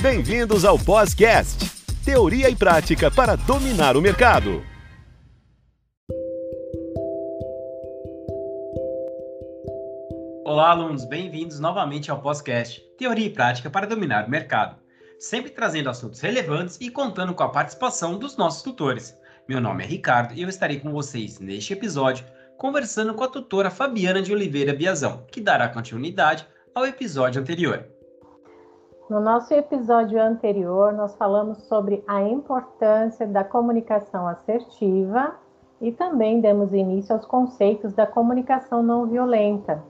Bem-vindos ao Podcast, teoria e prática para dominar o mercado. Olá, alunos, bem-vindos novamente ao Podcast, teoria e prática para dominar o mercado. Sempre trazendo assuntos relevantes e contando com a participação dos nossos tutores. Meu nome é Ricardo e eu estarei com vocês neste episódio conversando com a tutora Fabiana de Oliveira Biazão, que dará continuidade ao episódio anterior. No nosso episódio anterior, nós falamos sobre a importância da comunicação assertiva e também demos início aos conceitos da comunicação não violenta.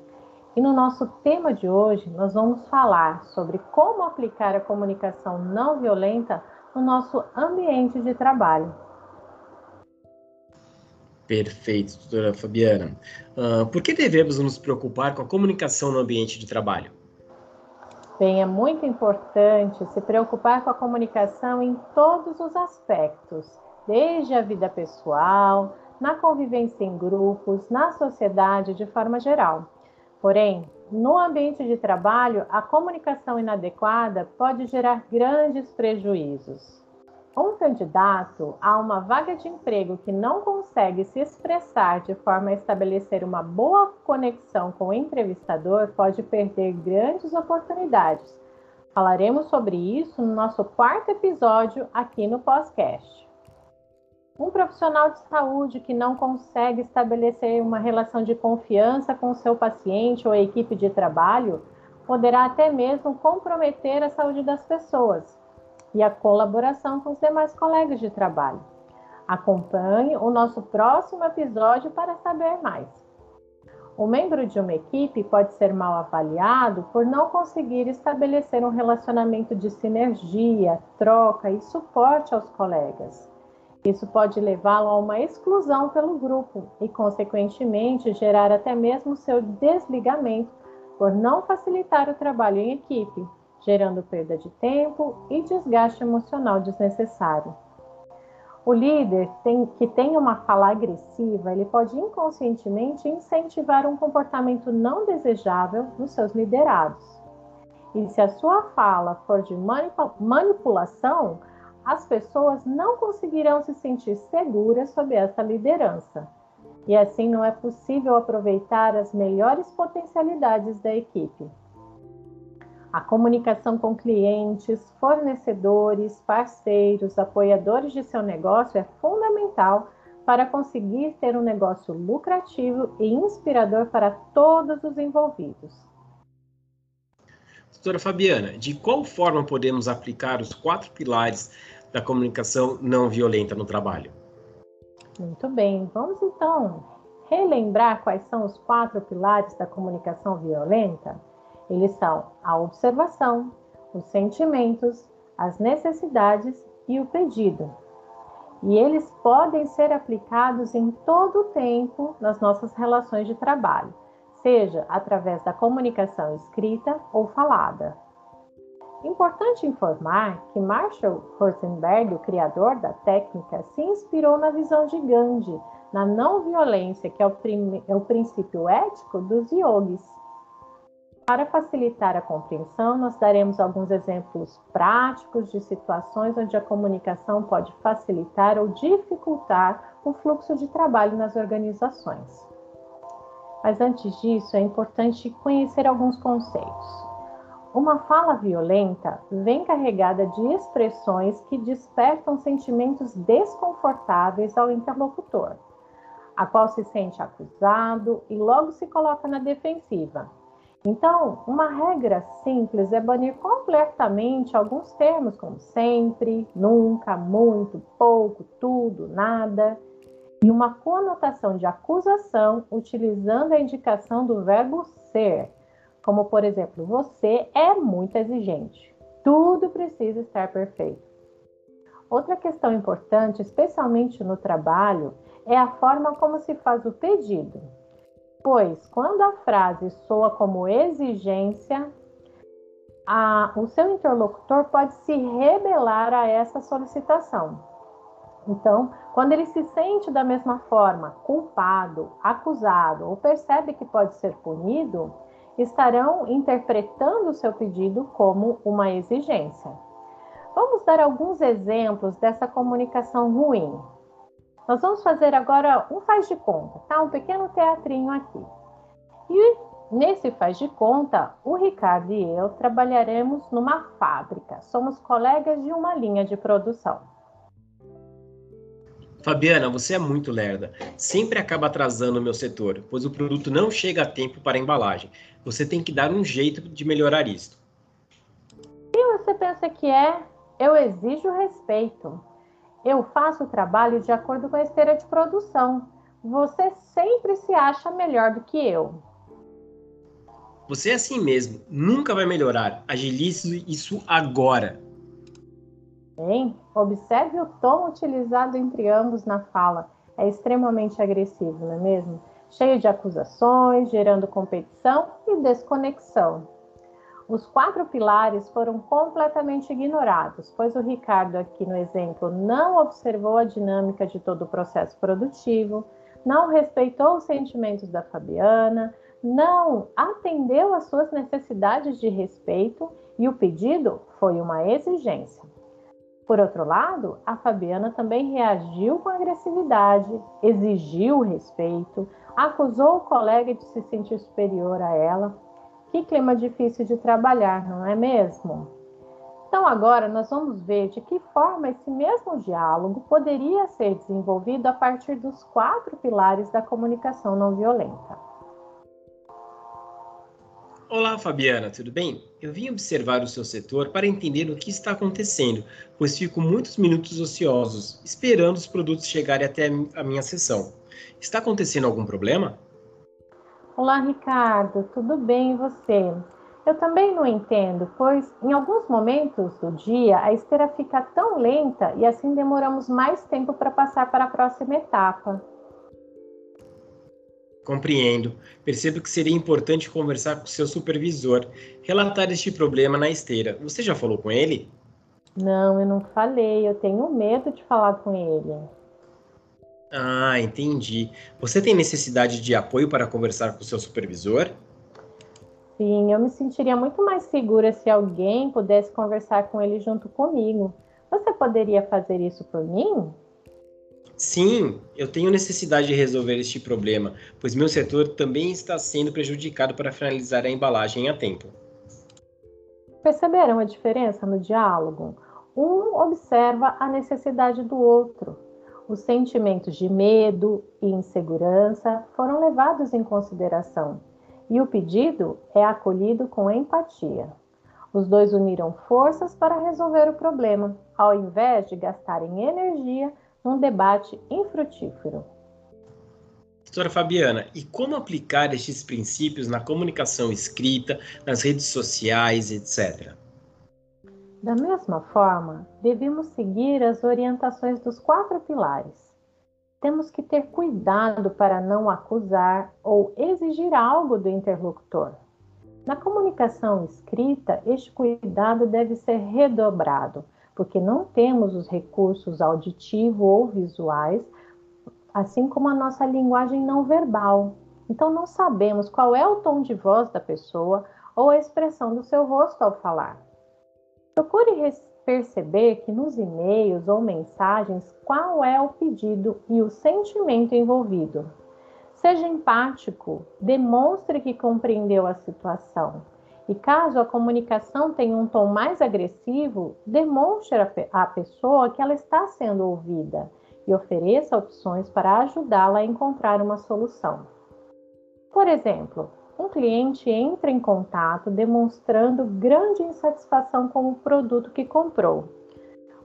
E no nosso tema de hoje, nós vamos falar sobre como aplicar a comunicação não violenta no nosso ambiente de trabalho. Perfeito, doutora Fabiana. Uh, por que devemos nos preocupar com a comunicação no ambiente de trabalho? Bem, é muito importante se preocupar com a comunicação em todos os aspectos, desde a vida pessoal, na convivência em grupos, na sociedade de forma geral. Porém, no ambiente de trabalho, a comunicação inadequada pode gerar grandes prejuízos. Um candidato a uma vaga de emprego que não consegue se expressar de forma a estabelecer uma boa conexão com o entrevistador pode perder grandes oportunidades. Falaremos sobre isso no nosso quarto episódio aqui no podcast. Um profissional de saúde que não consegue estabelecer uma relação de confiança com seu paciente ou equipe de trabalho poderá até mesmo comprometer a saúde das pessoas e a colaboração com os demais colegas de trabalho. Acompanhe o nosso próximo episódio para saber mais. O membro de uma equipe pode ser mal avaliado por não conseguir estabelecer um relacionamento de sinergia, troca e suporte aos colegas. Isso pode levá-lo a uma exclusão pelo grupo e, consequentemente, gerar até mesmo seu desligamento por não facilitar o trabalho em equipe, gerando perda de tempo e desgaste emocional desnecessário. O líder tem, que tem uma fala agressiva, ele pode inconscientemente incentivar um comportamento não desejável nos seus liderados. E se a sua fala for de manipulação, as pessoas não conseguirão se sentir seguras sob essa liderança. E assim não é possível aproveitar as melhores potencialidades da equipe. A comunicação com clientes, fornecedores, parceiros, apoiadores de seu negócio é fundamental para conseguir ter um negócio lucrativo e inspirador para todos os envolvidos. Doutora Fabiana, de qual forma podemos aplicar os quatro pilares da comunicação não violenta no trabalho? Muito bem, vamos então relembrar quais são os quatro pilares da comunicação violenta? Eles são a observação, os sentimentos, as necessidades e o pedido. E eles podem ser aplicados em todo o tempo nas nossas relações de trabalho, seja através da comunicação escrita ou falada. Importante informar que Marshall Rosenberg, o criador da técnica, se inspirou na visão de Gandhi, na não violência, que é o, é o princípio ético dos yogis. Para facilitar a compreensão, nós daremos alguns exemplos práticos de situações onde a comunicação pode facilitar ou dificultar o fluxo de trabalho nas organizações. Mas antes disso, é importante conhecer alguns conceitos. Uma fala violenta vem carregada de expressões que despertam sentimentos desconfortáveis ao interlocutor, a qual se sente acusado e logo se coloca na defensiva então, uma regra simples é banir completamente alguns termos, como sempre, nunca, muito, pouco, tudo, nada, e uma conotação de acusação utilizando a indicação do verbo ser, como por exemplo, você é muito exigente, tudo precisa estar perfeito. Outra questão importante, especialmente no trabalho, é a forma como se faz o pedido pois quando a frase soa como exigência, a, o seu interlocutor pode se rebelar a essa solicitação. Então, quando ele se sente da mesma forma culpado, acusado ou percebe que pode ser punido, estarão interpretando o seu pedido como uma exigência. Vamos dar alguns exemplos dessa comunicação ruim. Nós vamos fazer agora um faz de conta, tá? Um pequeno teatrinho aqui. E nesse faz de conta, o Ricardo e eu trabalharemos numa fábrica. Somos colegas de uma linha de produção. Fabiana, você é muito lerda. Sempre acaba atrasando o meu setor, pois o produto não chega a tempo para a embalagem. Você tem que dar um jeito de melhorar isso. Quem você pensa que é? Eu exijo respeito. Eu faço o trabalho de acordo com a esteira de produção. Você sempre se acha melhor do que eu. Você é assim mesmo, nunca vai melhorar. Agilize isso agora. Bem, observe o tom utilizado entre ambos na fala. É extremamente agressivo, não é mesmo? Cheio de acusações, gerando competição e desconexão. Os quatro pilares foram completamente ignorados, pois o Ricardo, aqui no exemplo, não observou a dinâmica de todo o processo produtivo, não respeitou os sentimentos da Fabiana, não atendeu às suas necessidades de respeito e o pedido foi uma exigência. Por outro lado, a Fabiana também reagiu com agressividade, exigiu respeito, acusou o colega de se sentir superior a ela. Que clima difícil de trabalhar, não é mesmo? Então, agora nós vamos ver de que forma esse mesmo diálogo poderia ser desenvolvido a partir dos quatro pilares da comunicação não violenta. Olá, Fabiana, tudo bem? Eu vim observar o seu setor para entender o que está acontecendo, pois fico muitos minutos ociosos, esperando os produtos chegarem até a minha sessão. Está acontecendo algum problema? Olá, Ricardo, tudo bem e você? Eu também não entendo, pois em alguns momentos do dia a esteira fica tão lenta e assim demoramos mais tempo para passar para a próxima etapa. Compreendo. Percebo que seria importante conversar com seu supervisor, relatar este problema na esteira. Você já falou com ele? Não, eu não falei. Eu tenho medo de falar com ele. Ah, entendi. Você tem necessidade de apoio para conversar com seu supervisor? Sim, eu me sentiria muito mais segura se alguém pudesse conversar com ele junto comigo. Você poderia fazer isso por mim? Sim, eu tenho necessidade de resolver este problema, pois meu setor também está sendo prejudicado para finalizar a embalagem a tempo. Perceberam a diferença no diálogo? Um observa a necessidade do outro. Os sentimentos de medo e insegurança foram levados em consideração e o pedido é acolhido com empatia. Os dois uniram forças para resolver o problema, ao invés de gastarem energia um debate infrutífero. Doutora Fabiana, e como aplicar estes princípios na comunicação escrita, nas redes sociais, etc? Da mesma forma, devemos seguir as orientações dos quatro pilares. Temos que ter cuidado para não acusar ou exigir algo do interlocutor. Na comunicação escrita, este cuidado deve ser redobrado, porque não temos os recursos auditivo ou visuais, assim como a nossa linguagem não verbal. Então, não sabemos qual é o tom de voz da pessoa ou a expressão do seu rosto ao falar. Procure perceber que nos e-mails ou mensagens qual é o pedido e o sentimento envolvido. Seja empático, demonstre que compreendeu a situação. E caso a comunicação tenha um tom mais agressivo, demonstre à pessoa que ela está sendo ouvida e ofereça opções para ajudá-la a encontrar uma solução. Por exemplo, um cliente entra em contato demonstrando grande insatisfação com o produto que comprou.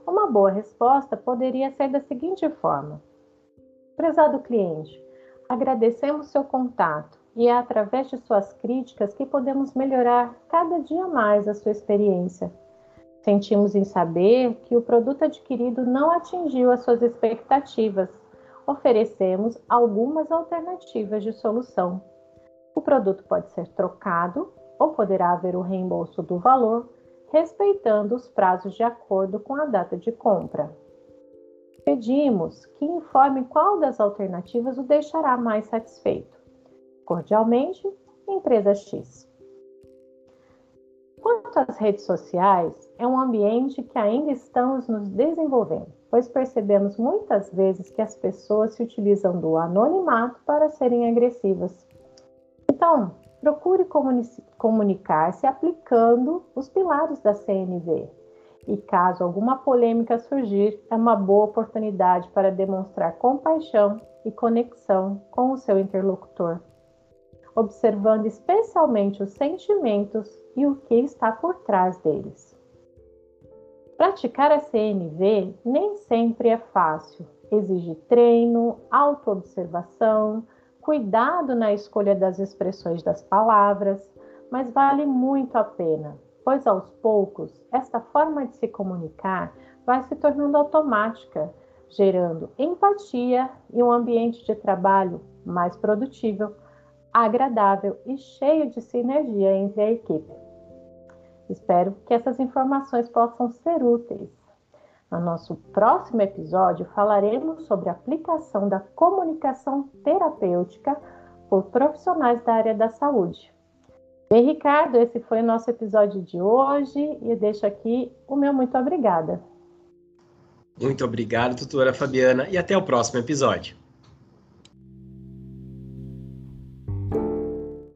Uma boa resposta poderia ser da seguinte forma: Prezado cliente, agradecemos seu contato e é através de suas críticas que podemos melhorar cada dia mais a sua experiência. Sentimos em saber que o produto adquirido não atingiu as suas expectativas. Oferecemos algumas alternativas de solução. O produto pode ser trocado ou poderá haver o reembolso do valor, respeitando os prazos de acordo com a data de compra. Pedimos que informe qual das alternativas o deixará mais satisfeito. Cordialmente, Empresa X. Quanto às redes sociais, é um ambiente que ainda estamos nos desenvolvendo, pois percebemos muitas vezes que as pessoas se utilizam do anonimato para serem agressivas. Então, procure comunicar-se aplicando os pilares da CNV. E caso alguma polêmica surgir, é uma boa oportunidade para demonstrar compaixão e conexão com o seu interlocutor, observando especialmente os sentimentos e o que está por trás deles. Praticar a CNV nem sempre é fácil, exige treino, autoobservação, cuidado na escolha das expressões das palavras, mas vale muito a pena, pois aos poucos esta forma de se comunicar vai se tornando automática, gerando empatia e um ambiente de trabalho mais produtivo, agradável e cheio de sinergia entre a equipe. Espero que essas informações possam ser úteis. No nosso próximo episódio, falaremos sobre a aplicação da comunicação terapêutica por profissionais da área da saúde. Bem, Ricardo, esse foi o nosso episódio de hoje e deixo aqui o meu muito obrigada. Muito obrigado, tutora Fabiana, e até o próximo episódio.